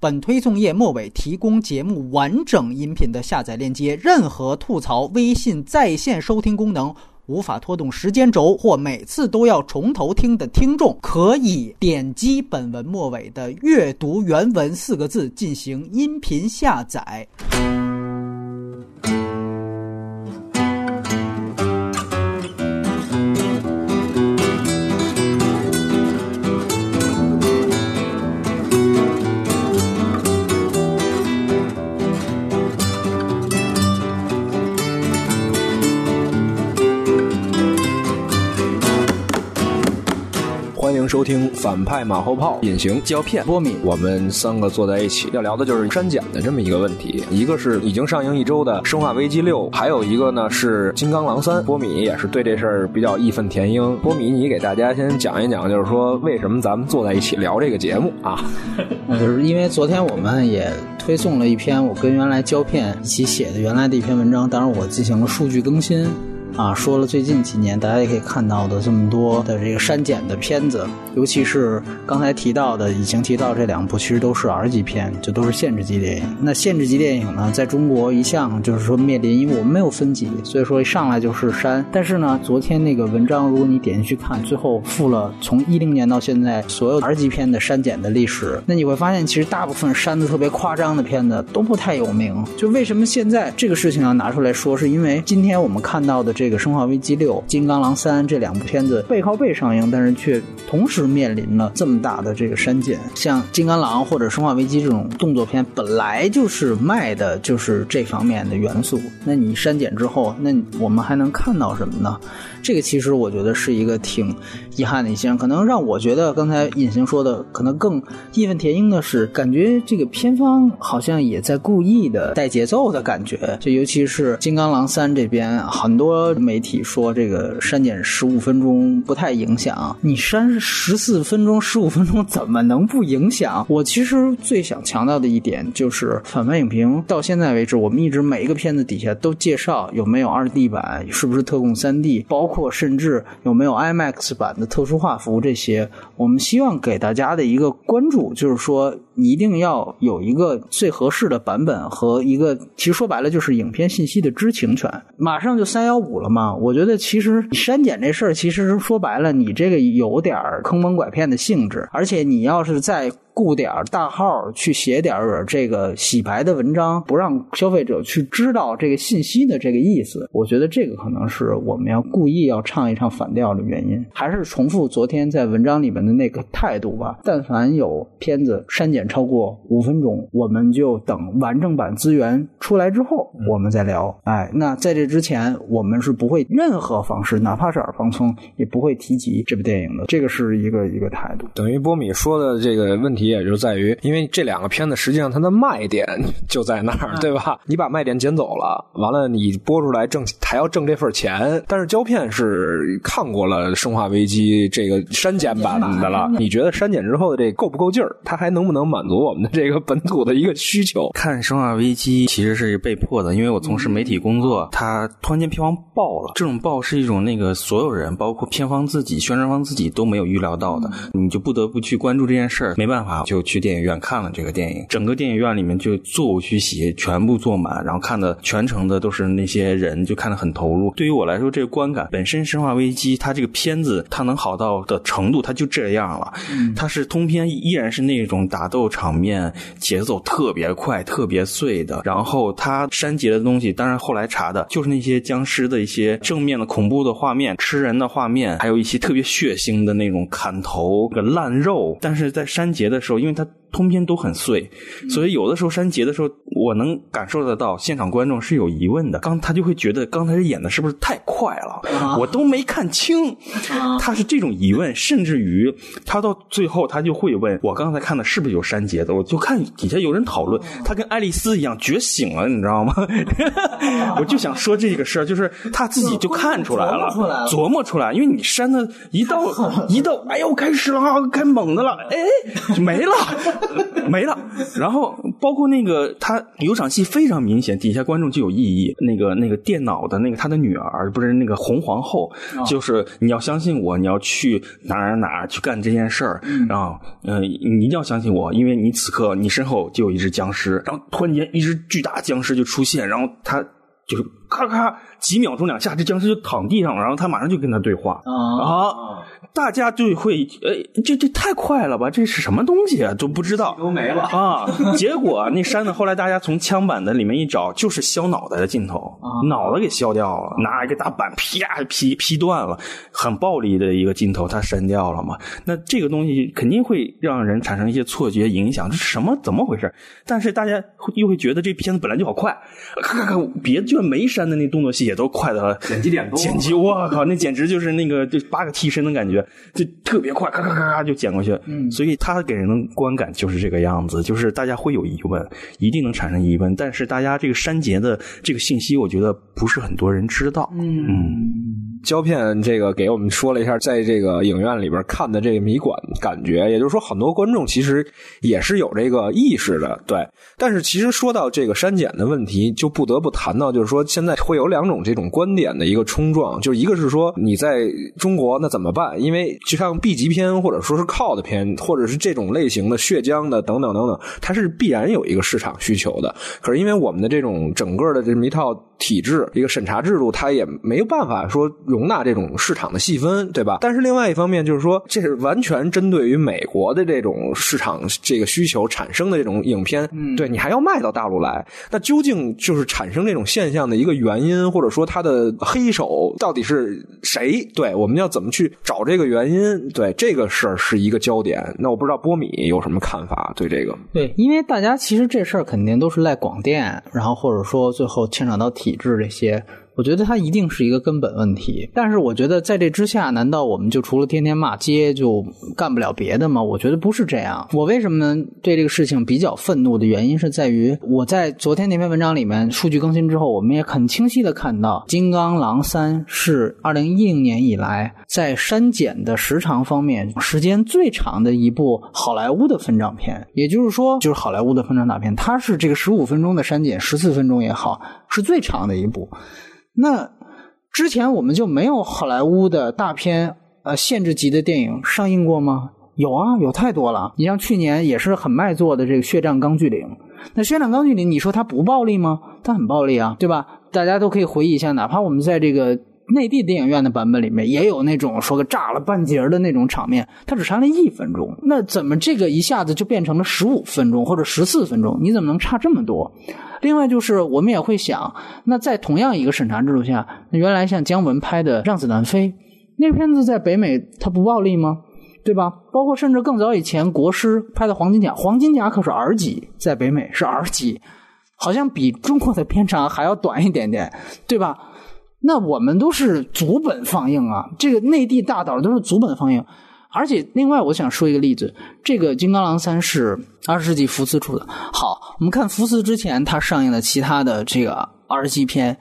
本推送页末尾提供节目完整音频的下载链接。任何吐槽微信在线收听功能无法拖动时间轴或每次都要重头听的听众，可以点击本文末尾的“阅读原文”四个字进行音频下载。收听反派马后炮、隐形胶片波米，我们三个坐在一起要聊的就是删减的这么一个问题。一个是已经上映一周的《生化危机六》，还有一个呢是《金刚狼三》。波米也是对这事儿比较义愤填膺。波米，你给大家先讲一讲，就是说为什么咱们坐在一起聊这个节目啊？那就是因为昨天我们也推送了一篇我跟原来胶片一起写的原来的一篇文章，当然我进行了数据更新。啊，说了最近几年大家也可以看到的这么多的这个删减的片子，尤其是刚才提到的，已经提到这两部，其实都是 R 级片，就都是限制级电影。那限制级电影呢，在中国一向就是说面临，因为我们没有分级，所以说一上来就是删。但是呢，昨天那个文章，如果你点进去看，最后附了从一零年到现在所有 R 级片的删减的历史，那你会发现，其实大部分删的特别夸张的片子都不太有名。就为什么现在这个事情要拿出来说，是因为今天我们看到的这个《生化危机六》《金刚狼三》这两部片子背靠背上映，但是却同时面临了这么大的这个删减。像《金刚狼》或者《生化危机》这种动作片，本来就是卖的就是这方面的元素，那你删减之后，那我们还能看到什么呢？这个其实我觉得是一个挺遗憾的一件，可能让我觉得刚才隐形说的，可能更义愤填膺的是，感觉这个片方好像也在故意的带节奏的感觉。就尤其是《金刚狼三》这边，很多媒体说这个删减十五分钟不太影响，你删十四分钟、十五分钟怎么能不影响？我其实最想强调的一点就是反派影评到现在为止，我们一直每一个片子底下都介绍有没有二 D 版，是不是特供三 D，包。包括甚至有没有 IMAX 版的特殊画幅这些，我们希望给大家的一个关注，就是说你一定要有一个最合适的版本和一个，其实说白了就是影片信息的知情权。马上就三幺五了嘛，我觉得其实删减这事儿，其实说白了，你这个有点儿坑蒙拐骗的性质，而且你要是在。雇点大号去写点这个洗白的文章，不让消费者去知道这个信息的这个意思，我觉得这个可能是我们要故意要唱一唱反调的原因。还是重复昨天在文章里面的那个态度吧。但凡有片子删减超过五分钟，我们就等完整版资源出来之后，我们再聊。哎，那在这之前，我们是不会任何方式，哪怕是耳旁风，也不会提及这部电影的。这个是一个一个态度。等于波米说的这个问题。也就在于，因为这两个片子实际上它的卖点就在那儿，对吧？你把卖点捡走了，完了你播出来挣还要挣这份钱。但是胶片是看过了《生化危机》这个删减版的了，你觉得删减之后的这够不够劲儿？它还能不能满足我们的这个本土的一个需求？看《生化危机》其实是被迫的，因为我从事媒体工作，它突然间票房爆了，这种爆是一种那个所有人，包括片方自己、宣传方自己都没有预料到的，你就不得不去关注这件事儿，没办法。就去电影院看了这个电影，整个电影院里面就座无虚席，全部坐满，然后看的全程的都是那些人，就看得很投入。对于我来说，这个观感本身，《生化危机》它这个片子它能好到的程度，它就这样了。它是通篇依然是那种打斗场面，节奏特别快、特别碎的。然后它删节的东西，当然后来查的就是那些僵尸的一些正面的恐怖的画面、吃人的画面，还有一些特别血腥的那种砍头、个烂肉。但是在删节的时候，因为它通篇都很碎，所以有的时候删节的时候，我能感受得到现场观众是有疑问的。刚他就会觉得刚才演的是不是太快了，我都没看清。他是这种疑问，甚至于他到最后他就会问我刚才看的是不是有删节的？我就看底下有人讨论，他跟爱丽丝一样觉醒了，你知道吗？我就想说这个事儿，就是他自己就看出来了，琢磨出来，因为你删的一到 一到，哎呦开始了，开猛的了，哎。没了，没了。然后包括那个他有场戏非常明显，底下观众就有异议。那个那个电脑的那个他的女儿不是那个红皇后，就是你要相信我，你要去哪儿哪儿哪去干这件事儿，然后嗯、你一定要相信我，因为你此刻你身后就有一只僵尸，然后突然间一只巨大僵尸就出现，然后他就是咔咔几秒钟两下，这僵尸就躺地上了，然后他马上就跟他对话啊啊，大家就会呃，这这太快了吧，这是什么东西啊，都不知道。都没了。啊！结果那山呢？后来大家从枪版的里面一找，就是削脑袋的镜头，脑袋给削掉了，拿一个大板啪劈劈断了，很暴力的一个镜头，他删掉了嘛？那这个东西肯定会让人产生一些错觉影响，这是什么？怎么回事？但是大家又会觉得这片子本来就好快，咔咔咔，别的就没删的那动作戏也都快的剪辑点多剪辑，我靠，那简直就是那个就八个替身的感觉，就特别快，咔咔咔咔就剪过去。嗯，所以他给人的观感就是这个样子，就是大家会有疑问，一定能产生疑问，但是大家这个删节的这个信息，我觉得不是很多人知道。嗯胶片这个给我们说了一下，在这个影院里边看的这个迷感感觉，也就是说，很多观众其实也是有这个意识的，对。但是其实说到这个删减的问题，就不得不谈到，就是说现在会有两种这种观点的一个冲撞，就一个是说你在中国那怎么办？因为就像 B 级片或者说是 COD 片，或者是这种类型的血浆的等等等等，它是必然有一个市场需求的。可是因为我们的这种整个的这么一套体制、一个审查制度，它也没有办法说容纳这种市场的细分，对吧？但是另外一方面就是说，这是完全针对于美国的这种市场这个需求产生的这种影片，对你还要卖到大陆来，那究竟就是产生这种现象的一个原因，或者说它的黑手到底是谁？对，我们要怎么去找这个原因？对，这个事儿是一个焦点。那我不知道波米有什么看法对这个？对，因为大家其实这事儿肯定都是赖广电，然后或者说最后牵扯到体制这些，我觉得它一定是一个根本问题。但是我觉得在这之下，难道我们就除了天天骂街就干不了别的吗？我觉得不是这样。我为什么对这个事情比较愤怒的原因是在于，我在昨天那篇文章里面数据更新之后，我们也很清晰的看到，《金刚狼三》是二零一零年以来在删减的时长方面时间最长的一部好莱坞的分账片，也就是说，就是好莱坞的分账大片，它是这个十五分钟的删减，十四分钟也好，是最长的一部。那之前我们就没有好莱坞的大片呃限制级的电影上映过吗？有啊，有太多了。你像去年也是很卖座的这个《血战钢锯岭》，那《血战钢锯岭》，你说它不暴力吗？它很暴力啊，对吧？大家都可以回忆一下，哪怕我们在这个内地电影院的版本里面，也有那种说个炸了半截的那种场面，它只删了一分钟，那怎么这个一下子就变成了十五分钟或者十四分钟？你怎么能差这么多？另外就是我们也会想，那在同样一个审查制度下，那原来像姜文拍的《让子弹飞》，那个片子在北美它不暴力吗？对吧？包括甚至更早以前国师拍的《黄金甲》，《黄金甲》可是 R 级，在北美是 R 级，好像比中国的片长还要短一点点，对吧？那我们都是足本放映啊，这个内地大导都是足本放映。而且，另外我想说一个例子，这个《金刚狼三》是二十世纪福斯出的。好，我们看福斯之前他上映的其他的这个二十级片，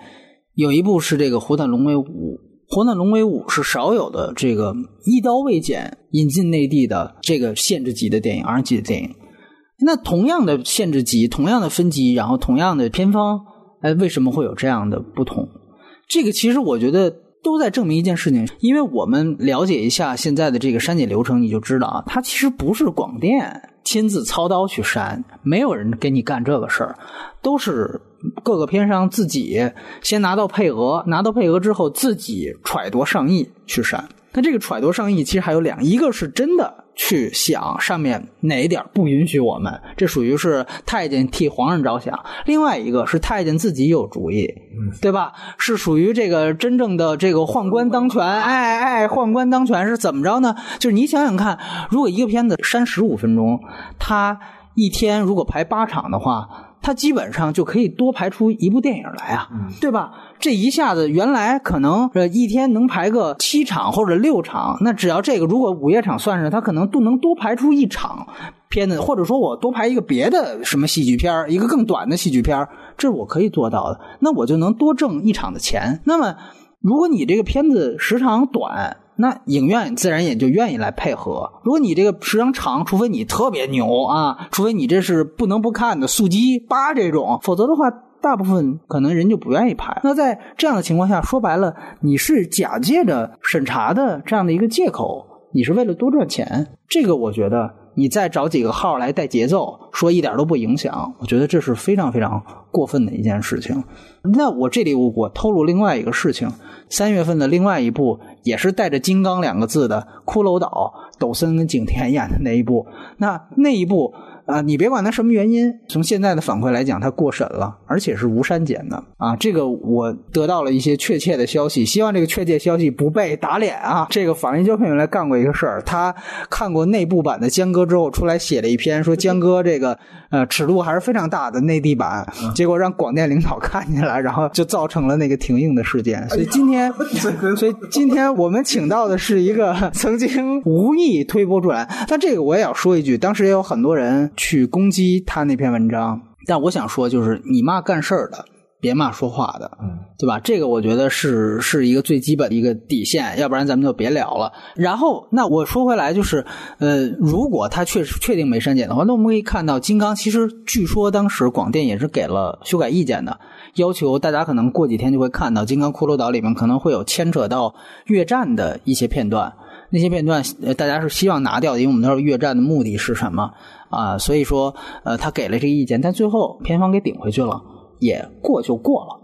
有一部是这个《火炭龙威五》，《火炭龙威五》是少有的这个一刀未剪引进内地的这个限制级的电影，二十级的电影。那同样的限制级，同样的分级，然后同样的片方，哎，为什么会有这样的不同？这个其实我觉得都在证明一件事情，因为我们了解一下现在的这个删减流程，你就知道啊，它其实不是广电亲自操刀去删，没有人给你干这个事儿，都是各个片商自己先拿到配额，拿到配额之后自己揣度上亿去删。那这个揣度上意其实还有两，一个是真的去想上面哪一点不允许我们，这属于是太监替皇上着想；另外一个是太监自己有主意，对吧？是属于这个真正的这个宦官当权，哎哎，宦官当权是怎么着呢？就是你想想看，如果一个片子删十五分钟，他一天如果排八场的话，他基本上就可以多排出一部电影来啊，对吧？这一下子原来可能呃一天能排个七场或者六场，那只要这个如果午夜场算上，他可能都能多排出一场片子，或者说我多排一个别的什么戏剧片儿一个更短的戏剧片儿这是我可以做到的，那我就能多挣一场的钱。那么如果你这个片子时长短，那影院自然也就愿意来配合。如果你这个时长长，除非你特别牛啊，除非你这是不能不看的速激八这种，否则的话。大部分可能人就不愿意拍。那在这样的情况下，说白了，你是假借着审查的这样的一个借口，你是为了多赚钱。这个我觉得，你再找几个号来带节奏，说一点都不影响，我觉得这是非常非常过分的一件事情。那我这里我我透露另外一个事情，三月份的另外一部也是带着“金刚”两个字的《骷髅岛》，抖森跟景甜演的那一部，那那一部。啊，你别管他什么原因，从现在的反馈来讲，他过审了，而且是无删减的啊。这个我得到了一些确切的消息，希望这个确切消息不被打脸啊。这个法医胶片原来干过一个事儿，他看过内部版的江歌之后，出来写了一篇说江歌这个呃尺度还是非常大的内地版，结果让广电领导看见了，然后就造成了那个停映的事件。所以今天，所以今天我们请到的是一个 曾经无意推波助澜，但这个我也要说一句，当时也有很多人。去攻击他那篇文章，但我想说，就是你骂干事儿的，别骂说话的，对吧？这个我觉得是是一个最基本的一个底线，要不然咱们就别聊了。然后，那我说回来，就是呃，如果他确实确定没删减的话，那我们可以看到，金刚其实据说当时广电也是给了修改意见的，要求大家可能过几天就会看到《金刚骷髅岛》里面可能会有牵扯到越战的一些片段。那些片段，呃，大家是希望拿掉的，因为我们知道越战的目的是什么啊，所以说，呃，他给了这个意见，但最后片方给顶回去了，也过就过了。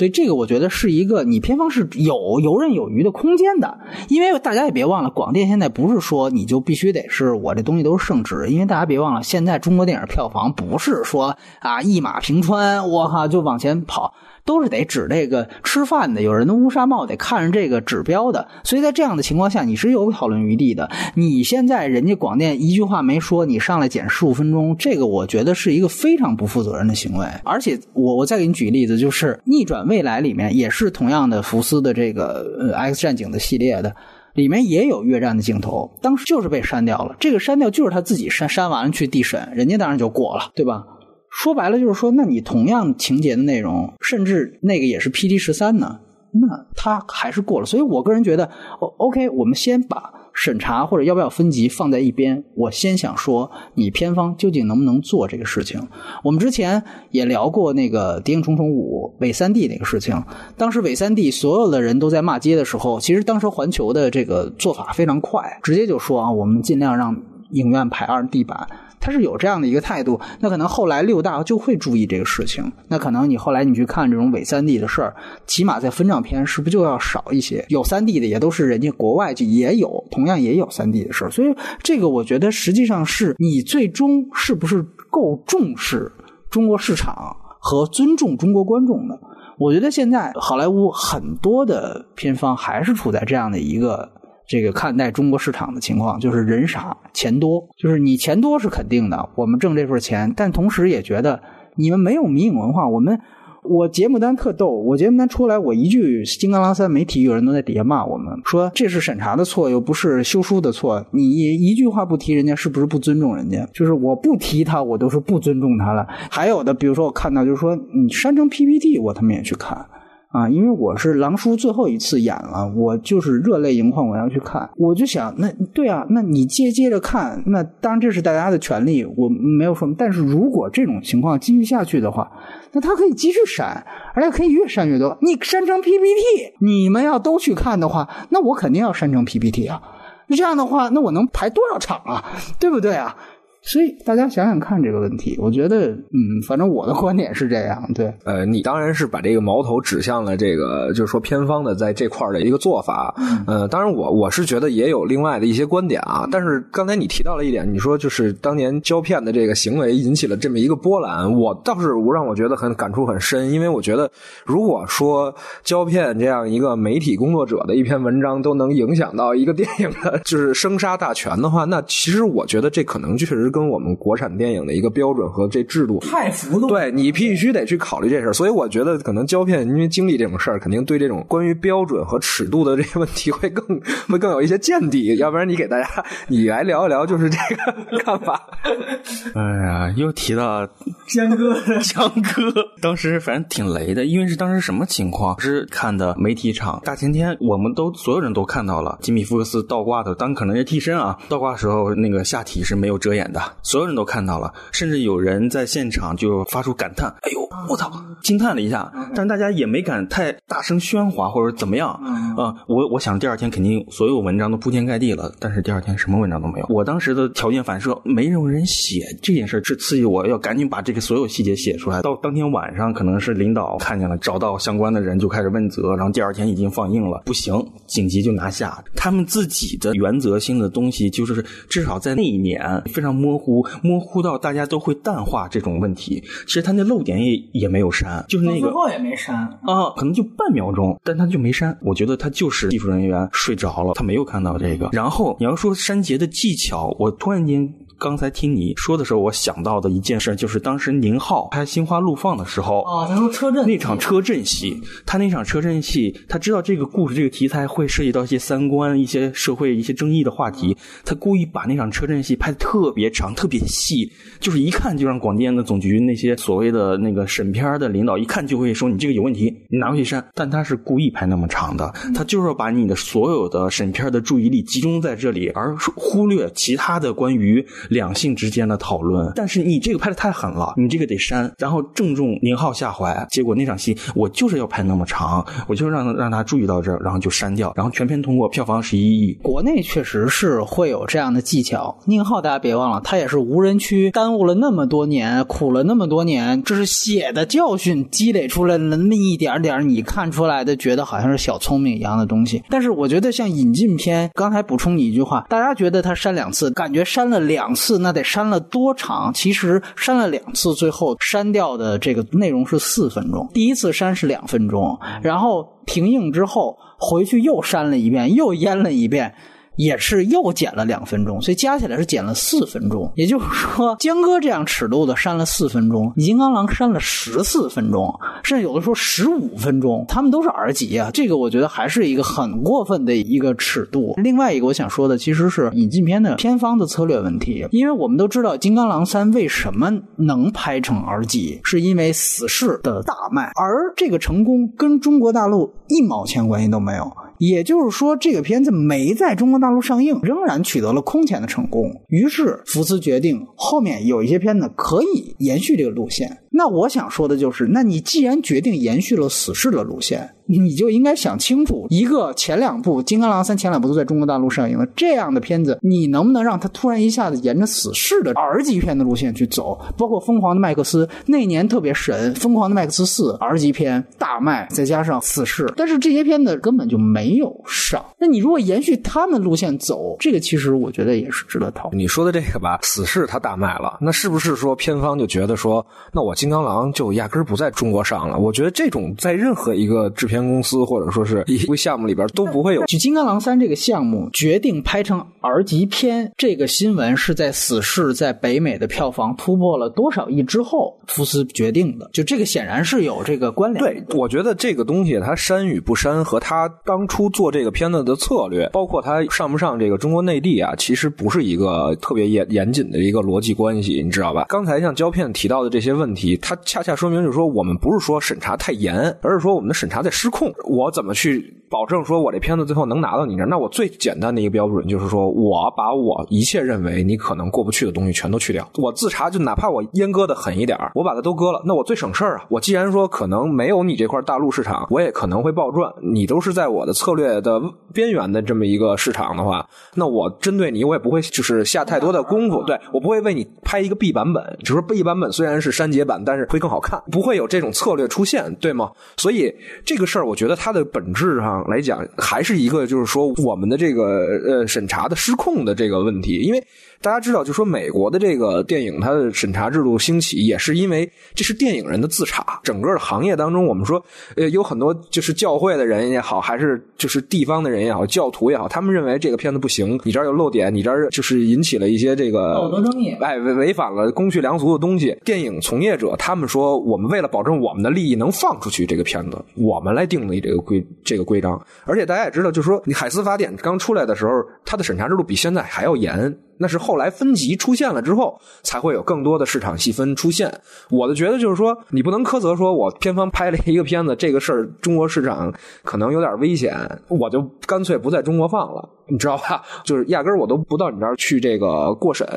所以这个我觉得是一个你偏方是有游刃有余的空间的，因为大家也别忘了，广电现在不是说你就必须得是我这东西都是圣旨，因为大家别忘了，现在中国电影票房不是说啊一马平川，我靠就往前跑。都是得指这个吃饭的，有人的乌纱帽得看着这个指标的，所以在这样的情况下，你是有讨论余地的。你现在人家广电一句话没说，你上来剪十五分钟，这个我觉得是一个非常不负责任的行为。而且我我再给你举例子，就是《逆转未来》里面也是同样的福斯的这个呃 X 战警的系列的，里面也有越战的镜头，当时就是被删掉了。这个删掉就是他自己删，删完了去递审，人家当然就过了，对吧？说白了就是说，那你同样情节的内容，甚至那个也是 P D 十三呢，那他还是过了。所以我个人觉得，O K，我们先把审查或者要不要分级放在一边。我先想说，你片方究竟能不能做这个事情？我们之前也聊过那个《谍影重重五》伪三 D 那个事情，当时伪三 D 所有的人都在骂街的时候，其实当时环球的这个做法非常快，直接就说啊，我们尽量让影院排二 D 版。他是有这样的一个态度，那可能后来六大就会注意这个事情。那可能你后来你去看这种伪三 D 的事儿，起码在分账片是不是就要少一些？有三 D 的也都是人家国外就也有，同样也有三 D 的事儿。所以这个我觉得实际上是你最终是不是够重视中国市场和尊重中国观众的？我觉得现在好莱坞很多的片方还是处在这样的一个。这个看待中国市场的情况，就是人傻钱多，就是你钱多是肯定的，我们挣这份钱，但同时也觉得你们没有民营文化。我们我节目单特逗，我节目单出来，我一句《金刚狼三》没提，有人都在底下骂我们，说这是审查的错，又不是修书的错，你一句话不提，人家是不是不尊重人家？就是我不提他，我都是不尊重他了。还有的，比如说我看到，就是说你删成 PPT，我他妈也去看。啊，因为我是狼叔最后一次演了，我就是热泪盈眶，我要去看。我就想，那对啊，那你接接着看，那当然这是大家的权利，我没有说。但是如果这种情况继续下去的话，那他可以继续删，而且可以越删越多。你删成 PPT，你们要都去看的话，那我肯定要删成 PPT 啊。这样的话，那我能排多少场啊？对不对啊？所以大家想想看这个问题，我觉得，嗯，反正我的观点是这样，对。呃，你当然是把这个矛头指向了这个，就是说偏方的在这块的一个做法。呃，当然我我是觉得也有另外的一些观点啊。但是刚才你提到了一点，你说就是当年胶片的这个行为引起了这么一个波澜，我倒是让我觉得很感触很深，因为我觉得如果说胶片这样一个媒体工作者的一篇文章都能影响到一个电影的就是生杀大权的话，那其实我觉得这可能确实。跟我们国产电影的一个标准和这制度太浮动，对你必须得去考虑这事儿。所以我觉得可能胶片因为经历这种事儿，肯定对这种关于标准和尺度的这些问题会更 会更有一些见地。要不然你给大家你来聊一聊，就是这个看法。哎呀，又提到江哥，江哥，当时反正挺雷的，因为是当时什么情况？是看的媒体场大前天，我们都所有人都看到了吉米福克斯倒挂的，当可能是替身啊，倒挂的时候那个下体是没有遮掩的，所有人都看到了，甚至有人在现场就发出感叹：“哎呦，我操！”惊叹了一下，但大家也没敢太大声喧哗或者怎么样啊。我我想第二天肯定所有文章都铺天盖地了，但是第二天什么文章都没有。我当时的条件反射，没有人写这件事，是刺激我要赶紧把这个所有细节写出来。到当天晚上，可能是领导看见了，找到相关的人就开始问责，然后第二天已经放映了，不行，紧急就拿下。他们自己的原则性的东西，就是至少在那一年非常模糊，模糊到大家都会淡化这种问题。其实他那漏点也也没有删，就是那个最后也没删。啊，可能就半秒钟，但他就没删。我觉得他就是技术人员睡着了，他没有看到这个。然后你要说删节的技巧，我突然间。刚才听你说的时候，我想到的一件事就是当时宁浩拍《心花怒放》的时候，哦，他说车震那场车震戏，他那场车震戏，他知道这个故事这个题材会涉及到一些三观、一些社会、一些争议的话题，他故意把那场车震戏拍的特别长、特别细，就是一看就让广电的总局那些所谓的那个审片的领导一看就会说你这个有问题，你拿回去删。但他是故意拍那么长的，他就是要把你的所有的审片的注意力集中在这里，而忽略其他的关于。两性之间的讨论，但是你这个拍的太狠了，你这个得删，然后正中宁浩下怀。结果那场戏我就是要拍那么长，我就让让他注意到这儿，然后就删掉，然后全片通过，票房十一亿。国内确实是会有这样的技巧。宁浩大家别忘了，他也是无人区耽误了那么多年，苦了那么多年，这是血的教训积累出来那么一点点，你看出来的觉得好像是小聪明一样的东西。但是我觉得像引进片，刚才补充你一句话，大家觉得他删两次，感觉删了两。次那得删了多长？其实删了两次，最后删掉的这个内容是四分钟。第一次删是两分钟，然后停映之后回去又删了一遍，又腌了一遍。也是又减了两分钟，所以加起来是减了四分钟。也就是说，江哥这样尺度的删了四分钟，金刚狼删了十四分钟，甚至有的说十五分钟，他们都是 R 级啊。这个我觉得还是一个很过分的一个尺度。另外一个我想说的，其实是引进片的片方的策略问题，因为我们都知道《金刚狼三》为什么能拍成 R 级，是因为死侍的大卖，而这个成功跟中国大陆一毛钱关系都没有。也就是说，这个片子没在中国大陆上映，仍然取得了空前的成功。于是福斯决定，后面有一些片子可以延续这个路线。那我想说的就是，那你既然决定延续了死侍的路线，你就应该想清楚，一个前两部《金刚狼三》前两部都在中国大陆上映了，这样的片子，你能不能让它突然一下子沿着死侍的 R 级片的路线去走？包括《疯狂的麦克斯》那年特别神，《疯狂的麦克斯四》R 级片大卖，再加上死侍，但是这些片子根本就没有上。那你如果延续他们路线走，这个其实我觉得也是值得讨论。你说的这个吧，死侍它大卖了，那是不是说片方就觉得说，那我金刚狼就压根儿不在中国上了？我觉得这种在任何一个制片公司或者说是一个项目里边都不会有。就《金刚狼三》这个项目决定拍成 R 级片，这个新闻是在死侍在北美的票房突破了多少亿之后，福斯决定的。就这个显然是有这个关联。对，我觉得这个东西它删与不删和它当初做这个片子的策略，包括它上不上这个中国内地啊，其实不是一个特别严严谨的一个逻辑关系，你知道吧？刚才像胶片提到的这些问题，它恰恰说明就是说，我们不是说审查太严，而是说我们的审查在失控。我怎么去保证说我这片子最后能拿到你这儿？那我最简单的一个标准就是说，我把我一切认为你可能过不去的东西全都去掉。我自查，就哪怕我阉割的狠一点我把它都割了，那我最省事儿啊。我既然说可能没有你这块大陆市场，我也可能会暴赚。你都是在我的策略的边缘的这么一个市场的话，那我针对你，我也不会就是下太多的功夫。对我不会为你拍一个 B 版本，只是 B 版本虽然是删节版，但是会更好看，不会有这种策略出现，对吗？所以这个事儿，我觉得它的本质上来讲，还是一个就是说我们的这个呃审查的失控的这个问题，因为。大家知道，就说美国的这个电影，它的审查制度兴起，也是因为这是电影人的自查。整个行业当中，我们说，呃，有很多就是教会的人也好，还是就是地方的人也好，教徒也好，他们认为这个片子不行，你这儿有漏点，你这儿就是引起了一些这个道德争议，哎，违违反了公序良俗的东西。电影从业者他们说，我们为了保证我们的利益能放出去这个片子，我们来定立这个规这个规章。而且大家也知道，就是说，你海斯法典刚出来的时候，它的审查制度比现在还要严。那是后来分级出现了之后，才会有更多的市场细分出现。我的觉得就是说，你不能苛责说我片方拍了一个片子，这个事儿中国市场可能有点危险，我就干脆不在中国放了，你知道吧？就是压根儿我都不到你这儿去这个过审，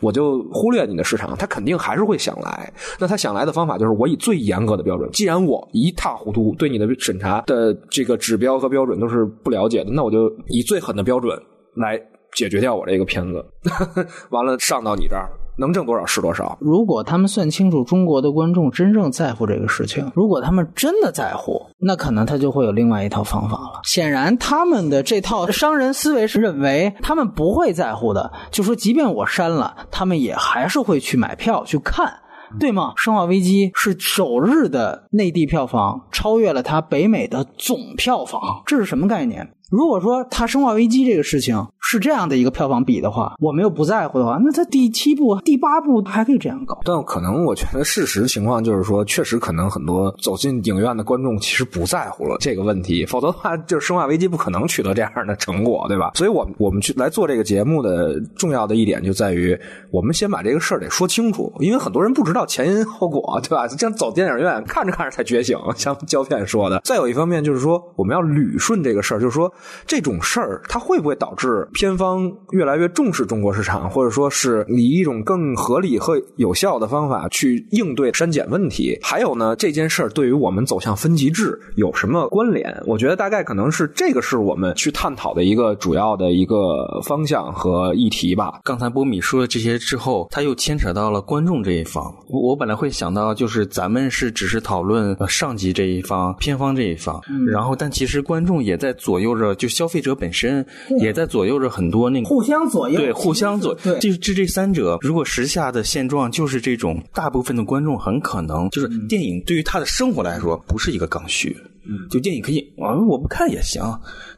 我就忽略你的市场，他肯定还是会想来。那他想来的方法就是我以最严格的标准，既然我一塌糊涂，对你的审查的这个指标和标准都是不了解的，那我就以最狠的标准来。解决掉我这个片子，完了上到你这儿能挣多少是多少。如果他们算清楚中国的观众真正在乎这个事情，如果他们真的在乎，那可能他就会有另外一套方法了。显然，他们的这套商人思维是认为他们不会在乎的，就说即便我删了，他们也还是会去买票去看，对吗？《生化危机》是首日的内地票房超越了它北美的总票房，这是什么概念？如果说它《生化危机》这个事情是这样的一个票房比的话，我们又不在乎的话，那他第七部、第八部还可以这样搞。但可能我觉得事实情况就是说，确实可能很多走进影院的观众其实不在乎了这个问题，否则的话，就是《生化危机》不可能取得这样的成果，对吧？所以，我我们去来做这个节目的重要的一点就在于，我们先把这个事儿得说清楚，因为很多人不知道前因后果，对吧？像走电影院看着看着才觉醒，像胶片说的。再有一方面就是说，我们要捋顺这个事儿，就是说。这种事儿，它会不会导致方越来越重视中国市场，或者说是以一种更合理和有效的方法去应对删减问题？还有呢，这件事儿对于我们走向分级制有什么关联？我觉得大概可能是这个是我们去探讨的一个主要的一个方向和议题吧。刚才波米说的这些之后，他又牵扯到了观众这一方。我本来会想到，就是咱们是只是讨论上级这一方、片方这一方，然后但其实观众也在左右着。就消费者本身也在左右着很多那个互相左右，对，互相左，对，这这这三者，如果时下的现状就是这种，大部分的观众很可能就是电影对于他的生活来说不是一个刚需，嗯，就电影可以啊，我不看也行，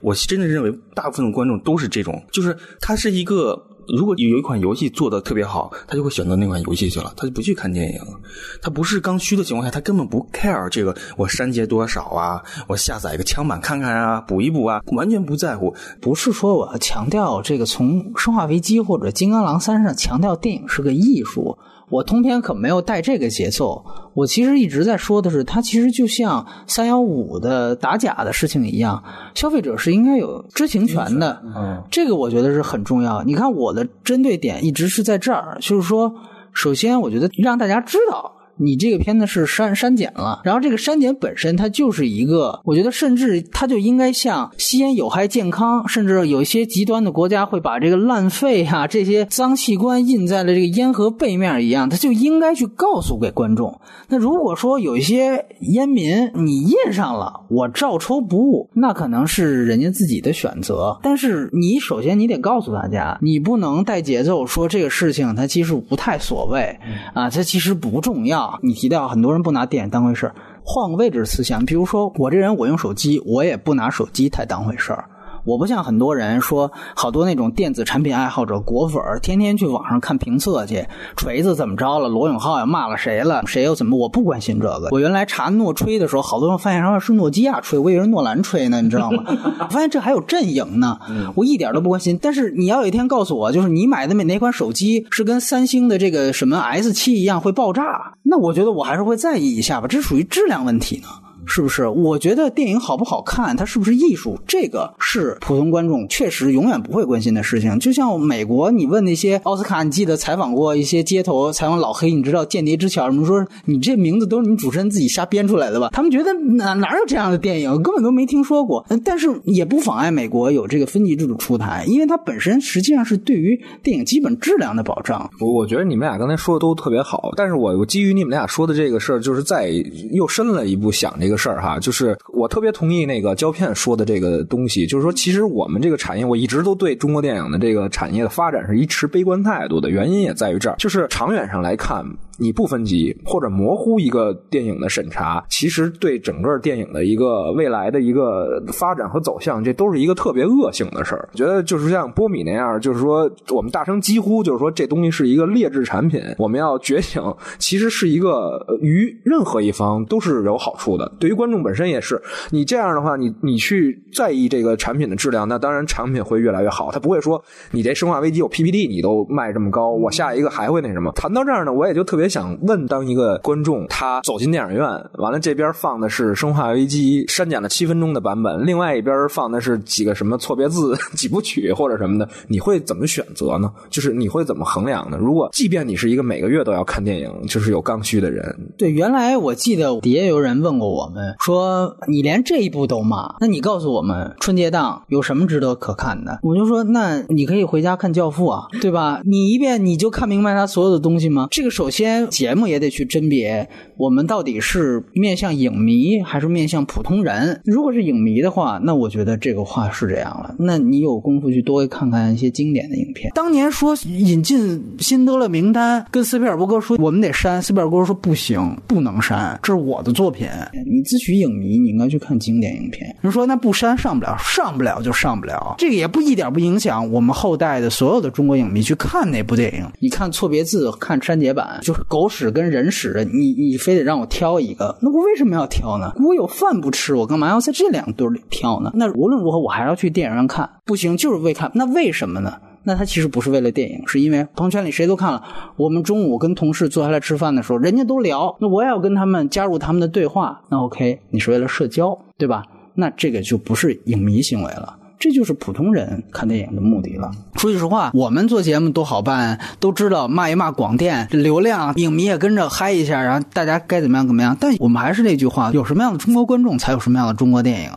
我真的认为大部分的观众都是这种，就是它是一个。如果有一款游戏做的特别好，他就会选择那款游戏去了，他就不去看电影。他不是刚需的情况下，他根本不 care 这个我删节多少啊，我下载一个枪版看看啊，补一补啊，完全不在乎。不是说我要强调这个从《生化危机》或者《金刚狼三》上强调电影是个艺术。我通篇可没有带这个节奏，我其实一直在说的是，它其实就像三幺五的打假的事情一样，消费者是应该有知情权的。嗯，这个我觉得是很重要。你看我的针对点一直是在这儿，就是说，首先我觉得让大家知道。你这个片子是删删减了，然后这个删减本身它就是一个，我觉得甚至它就应该像吸烟有害健康，甚至有一些极端的国家会把这个烂肺啊这些脏器官印在了这个烟盒背面一样，它就应该去告诉给观众。那如果说有一些烟民你印上了，我照抽不误，那可能是人家自己的选择。但是你首先你得告诉大家，你不能带节奏说这个事情它其实不太所谓啊，它其实不重要。你提到很多人不拿电影当回事换个位置思想，比如说我这人我用手机，我也不拿手机太当回事儿。我不像很多人说，好多那种电子产品爱好者、果粉天天去网上看评测去，锤子怎么着了？罗永浩又骂了谁了？谁又怎么？我不关心这个。我原来查诺吹的时候，好多人发现说是诺基亚吹，我以为是诺兰吹呢，你知道吗？我 发现这还有阵营呢，我一点都不关心。但是你要有一天告诉我，就是你买的哪哪款手机是跟三星的这个什么 S 七一样会爆炸，那我觉得我还是会在意一下吧，这属于质量问题呢。是不是？我觉得电影好不好看，它是不是艺术，这个是普通观众确实永远不会关心的事情。就像美国，你问那些奥斯卡，你记得采访过一些街头采访老黑，你知道《间谍之桥》什么说，你这名字都是你主持人自己瞎编出来的吧？他们觉得哪哪有这样的电影，根本都没听说过。但是也不妨碍美国有这个分级制度出台，因为它本身实际上是对于电影基本质量的保障。我我觉得你们俩刚才说的都特别好，但是我我基于你们俩说的这个事儿，就是再又深了一步想这个。事儿哈，就是我特别同意那个胶片说的这个东西，就是说，其实我们这个产业，我一直都对中国电影的这个产业的发展是一持悲观态度的，原因也在于这儿，就是长远上来看。你不分级或者模糊一个电影的审查，其实对整个电影的一个未来的一个发展和走向，这都是一个特别恶性的事儿。我觉得就是像波米那样，就是说我们大声疾呼，就是说这东西是一个劣质产品，我们要觉醒，其实是一个于任何一方都是有好处的。对。对于观众本身也是。你这样的话，你你去在意这个产品的质量，那当然产品会越来越好。他不会说你这《生化危机》有 PPT 你都卖这么高，我下一个还会那什么。谈到这儿呢，我也就特别想问，当一个观众他走进电影院，完了这边放的是《生化危机》删减了七分钟的版本，另外一边放的是几个什么错别字 几部曲或者什么的，你会怎么选择呢？就是你会怎么衡量呢？如果即便你是一个每个月都要看电影，就是有刚需的人，对，原来我记得底下有人问过我，说你连这一部都骂，那你告诉我们春节档有什么值得可看的？我就说，那你可以回家看《教父》啊，对吧？你一遍你就看明白他所有的东西吗？这个首先节目也得去甄别，我们到底是面向影迷还是面向普通人？如果是影迷的话，那我觉得这个话是这样了。那你有功夫去多看看一些经典的影片。当年说引进辛德勒名单，跟斯皮尔伯格说我们得删，斯皮尔伯格说不行，不能删，这是我的作品。你自诩影迷，你应该去看经典影片。人说那不删上不了，上不了就上不了，这个也不一点不影响我们后代的所有的中国影迷去看那部电影。你看错别字，看删节版，就是狗屎跟人屎，你你非得让我挑一个，那我为什么要挑呢？我有饭不吃，我干嘛要在这两堆里挑呢？那无论如何，我还要去电影院看，不行就是为看，那为什么呢？那他其实不是为了电影，是因为朋友圈里谁都看了。我们中午跟同事坐下来吃饭的时候，人家都聊，那我也要跟他们加入他们的对话。那 OK，你是为了社交，对吧？那这个就不是影迷行为了。这就是普通人看电影的目的了。说句实话，我们做节目多好办，都知道骂一骂广电流量，影迷也跟着嗨一下，然后大家该怎么样怎么样。但我们还是那句话，有什么样的中国观众，才有什么样的中国电影，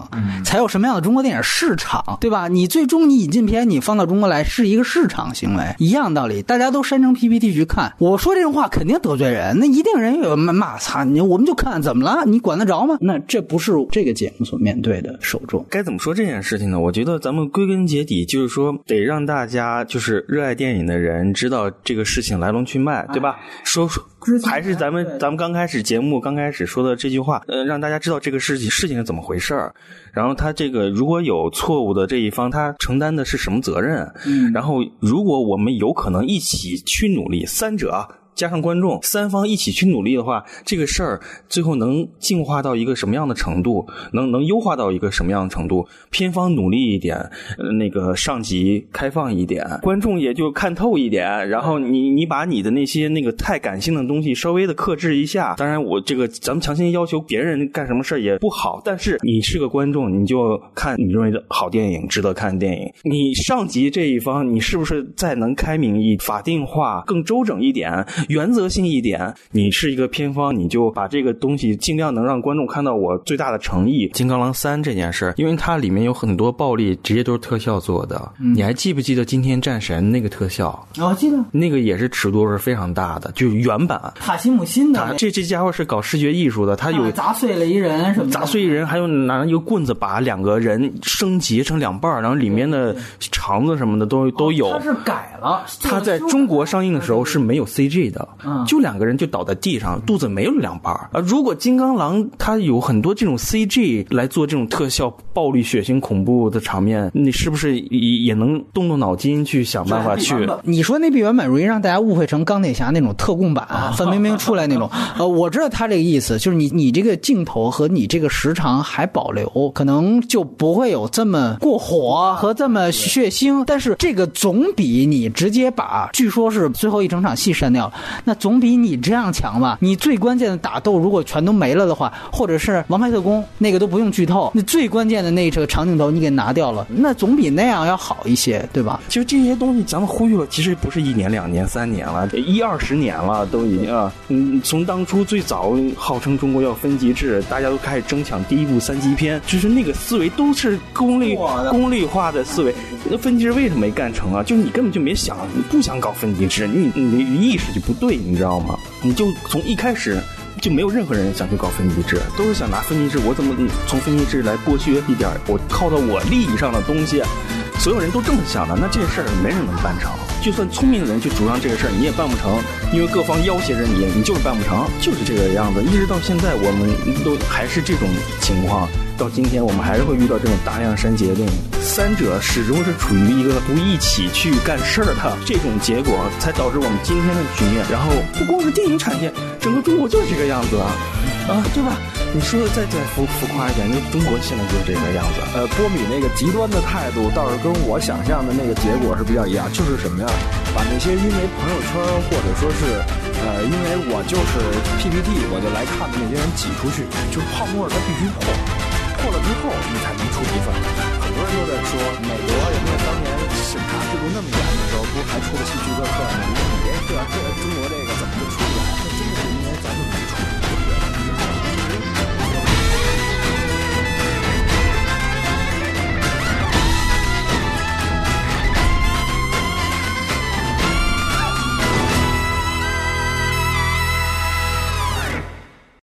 才有什么样的中国电影市场，对吧？你最终你引进片，你放到中国来是一个市场行为，一样道理。大家都删成 PPT 去看，我说这种话肯定得罪人，那一定人有骂骂擦你，我们就看怎么了？你管得着吗？那这不是这个节目所面对的受众。该怎么说这件事情呢？我觉得咱们归根结底就是说，得让大家就是热爱电影的人知道这个事情来龙去脉，对吧？说说还是咱们咱们刚开始节目刚开始说的这句话，呃，让大家知道这个事情事情是怎么回事儿。然后他这个如果有错误的这一方，他承担的是什么责任？嗯然后如果我们有可能一起去努力，三者啊加上观众三方一起去努力的话，这个事儿最后能进化到一个什么样的程度？能能优化到一个什么样的程度？片方努力一点，呃那个上级开放一点，观众也就看透一点。然后你你把你的那些那个太感性的东西稍微的克制一下。当然，我这个咱们强行要求别人干什么事儿也不好，但是你是个观众，你就看你认为的好电影、值得看电影。你上级这一方，你是不是再能开明一、法定化、更周整一点、原则性一点？你是一个片方，你就把这个东西尽量能让观众看到我最大的诚意。《金刚狼三》这件事儿，因为它里面有很多暴力，直接都是特效做的。你还记不记得今天战神那个特效？我记得那个也是尺度是非常大的，就是原版。塔西姆辛的啊，这这家伙是搞视觉艺术的，他有啊砸碎了一人什么的砸碎一人，还有拿一个棍子把两个人升级成两半儿，然后里面的肠子什么的都都有。他是改了，他在中国上映的时候是没有 CG 的，嗯就两个人就倒在地上，肚子没有两半儿啊。如果金刚狼它有很多这种 CG 来做这种特效、暴力、血腥、恐怖的场面，你是不是也也能动动脑筋去想办法去？你说那 B 原本容易让大家误会成钢铁侠那种特供版，啊 范冰冰出来那种。呃，我知道他这个意思，就是你你这个镜头和你这个时长还保留，可能就不会有这么过火和这么血腥。但是这个总比你直接把据说是最后一整场戏删掉，那总比你这样强吧？你最关键的打斗如果全都没了的话，或者是《王牌特工》那个都不用剧透，那最关键的那个长镜头你给拿掉了，那总比那样要好一些，对吧？其实这些东西咱们呼吁了，其实不是一年、两年、三年了，一二十年了，都已经啊。嗯，从当初最早号称中国要分级制，大家都开始争抢第一部三级片，就是那个思维都是功利、功利化的思维。那分级制为什么没干成啊？就是你根本就没想，你不想搞分级制，你你的意识就不对，你知道吗？你就从一开始。就没有任何人想去搞分级制，都是想拿分级制，我怎么从分级制来剥削一点我靠到我利益上的东西？所有人都这么想的，那这事儿没人能办成。就算聪明的人去主张这个事儿，你也办不成，因为各方要挟着你，你就是办不成，就是这个样子。一直到现在，我们都还是这种情况。到今天，我们还是会遇到这种大量删节令，三者始终是处于一个不一起去干事儿的这种结果，才导致我们今天的局面。然后不光是电影产业，整个中国就是这个样子啊。啊，对吧？你说的再再浮浮夸一点，因为中国现在就是这个样子。呃，波米那个极端的态度倒是跟我想象的那个结果是比较一样，就是什么呀？把那些因为朋友圈或者说是呃，因为我就是 PPT 我就来看的那些人挤出去，就是泡沫它必须破，破了之后你才能出一份。很多人都在说，美国人家当年审查制度那么严的时候，不还出了戏剧课吗？你说你这这中国这个怎么就出不来？那真的是因为咱们。